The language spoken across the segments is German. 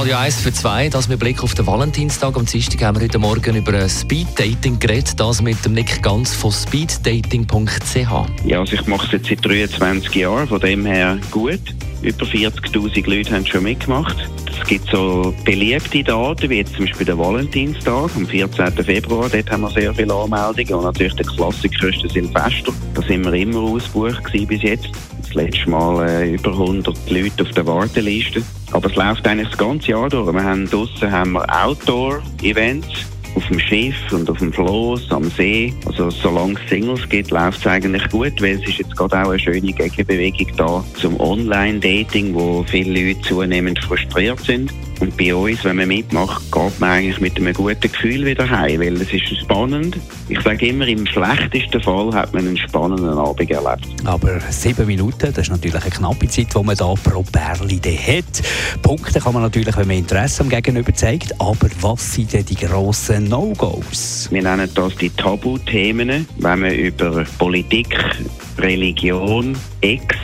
Radio 1 für zwei, das mit Blick auf den Valentinstag. Am Dienstag haben wir heute Morgen über Speeddating geredet, das mit dem Nick Ganz von speeddating.ch. Ja, also ich mache es jetzt seit 23 Jahren, von dem her gut. Über 40'000 Leute haben schon mitgemacht. Es gibt so beliebte Daten, wie jetzt zum Beispiel der Valentinstag am 14. Februar. Dort haben wir sehr viele Anmeldungen. Und natürlich der Klassiker ist der Silvester. Da sind wir immer ausgebucht bis jetzt. Das letzte Mal äh, über 100 Leute auf der Warteliste. Aber es läuft eigentlich das ganze Jahr durch. Wir haben draussen haben wir Outdoor-Events auf dem Schiff und auf dem Floß, am See. Also solange es Singles gibt, läuft es eigentlich gut, weil es ist jetzt gerade auch eine schöne Gegenbewegung da zum Online-Dating, wo viele Leute zunehmend frustriert sind. Und bei uns, wenn man mitmacht, geht man eigentlich mit einem guten Gefühl wieder heim, weil es ist spannend. Ich sage immer, im schlechtesten Fall hat man einen spannenden Abend erlebt. Aber sieben Minuten, das ist natürlich eine knappe Zeit, die man da pro Bärli hat. Punkte kann man natürlich, wenn man Interesse am Gegenüber zeigt. Aber was sind denn die grossen No-Gos? Wir nennen das die Tabuthemen, wenn man über Politik, Religion, Ex,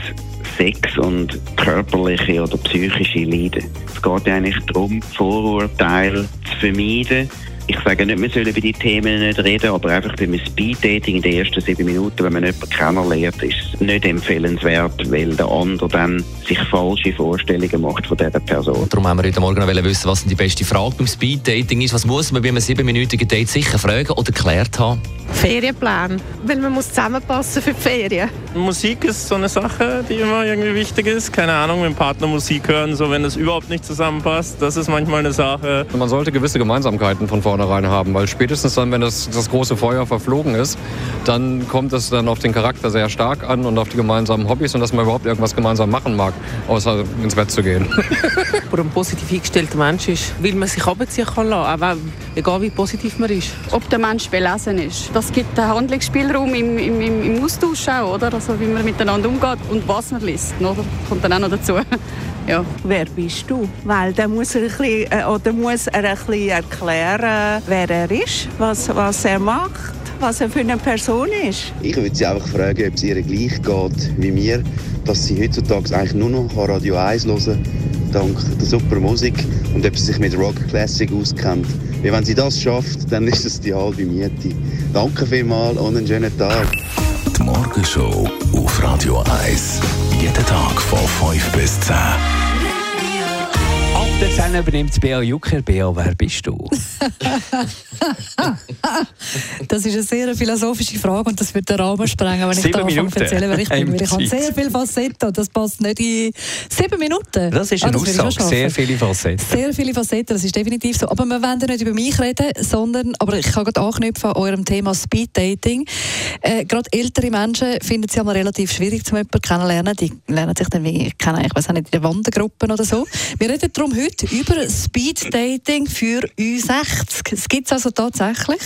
Sex und körperliche oder psychische Leiden. Es geht eigentlich darum, Vorurteile zu vermeiden ich sage nicht, wir sollen über die Themen nicht reden, aber einfach beim Speeddating in den ersten sieben Minuten, wenn man jemanden kennenlernt, ist es nicht empfehlenswert, weil der andere dann sich falsche Vorstellungen macht von dieser Person. Darum haben wir heute Morgen noch wissen, was die beste Frage beim Speeddating ist. Was muss man bei einem siebenminütigen Date sicher fragen oder geklärt haben? Ferienplan, weil man muss zusammenpassen für die Ferien. Musik ist so eine Sache, die immer irgendwie wichtig ist. Keine Ahnung, mit dem Partner Musik hören, so wenn es überhaupt nicht zusammenpasst, das ist manchmal eine Sache. Man sollte gewisse Gemeinsamkeiten von vornherein haben, weil spätestens dann, wenn das, das große Feuer verflogen ist, dann kommt es dann auf den Charakter sehr stark an und auf die gemeinsamen Hobbys und dass man überhaupt irgendwas gemeinsam machen mag, außer ins Bett zu gehen. Wo ein positiv eingestellter Mensch ist, weil man sich abziehen kann lassen, auch egal wie positiv man ist. Ob der Mensch belesen ist. Das gibt einen Handlungsspielraum im, im, im Austausch auch, oder? Also wie man miteinander umgeht und was man liest, oder? Kommt dann auch noch dazu. Ja. Wer bist du? Weil dann muss er, ein bisschen, äh, oder muss er ein bisschen erklären, wer er ist, was, was er macht was er für eine Person ist. Ich würde sie einfach fragen, ob es ihr gleich geht wie mir, dass sie heutzutage eigentlich nur noch Radio 1 hören dank der super Musik und ob sie sich mit Rock Classic auskennt. Weil wenn sie das schafft, dann ist es die halbe Miete. Danke vielmals und einen schönen Tag. Die Morgenshow auf Radio 1. Jeden Tag von 5 bis 10. Ab der 10 übernimmt Bea Jucker. Bea, wer bist du? das ist eine sehr philosophische Frage und das wird den Rahmen sprengen, wenn ich da erzählen wer ich bin. Ich habe sehr viele Facetten und das passt nicht in sieben Minuten. Das ist eine ah, Aussage, sehr viele Facetten. Sehr viele Facetten, das ist definitiv so. Aber wir wollen nicht über mich reden, sondern, aber ich kann gerade anknüpfen an eurem Thema Speed Dating. Äh, gerade ältere Menschen finden es ja mal relativ schwierig, zum jemanden kennenlernen. Die lernen sich dann wie kennen, ich weiß nicht, in den Wandergruppen oder so. Wir reden darum heute über Speed Dating für U60. Es gibt also tatsächlich.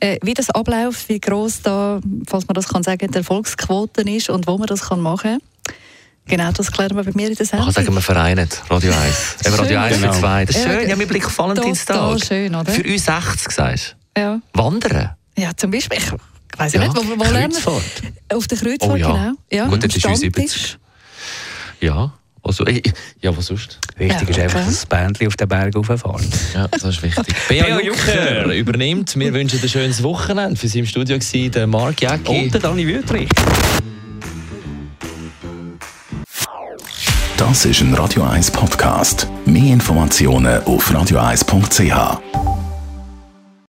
Äh, wie das abläuft, wie groß da, falls man das kann sagen, die Erfolgsquote ist und wo man das kann machen kann. Genau, das klären wir bei mir in der Sendung. Ich kann sagen, wir vereinen Radio 1. Eben Radio 1 für zwei. Das ist schön, ja, mit Blick auf Valentinstag. schön, oder? Für uns 60, sagst du? Ja. Wandern? Ja, zum Beispiel. Ich weiss ja. nicht, wo, wo lernen wir? Auf der Kreuzfahrt, oh, ja. genau. Ja, Gut, das ist uns 70. Ja. Also, ja, was sonst? Wichtig ja, ist einfach, dass das Bändchen auf den Berg rauffährt. Ja, das ist wichtig. Bea Jucker übernimmt. Wir wünschen ein schönes Wochenende. Für Sie im Studio war der Marc Jäcki. Und der Dani Wüthrich. Das ist ein Radio 1 Podcast. Mehr Informationen auf radio1.ch.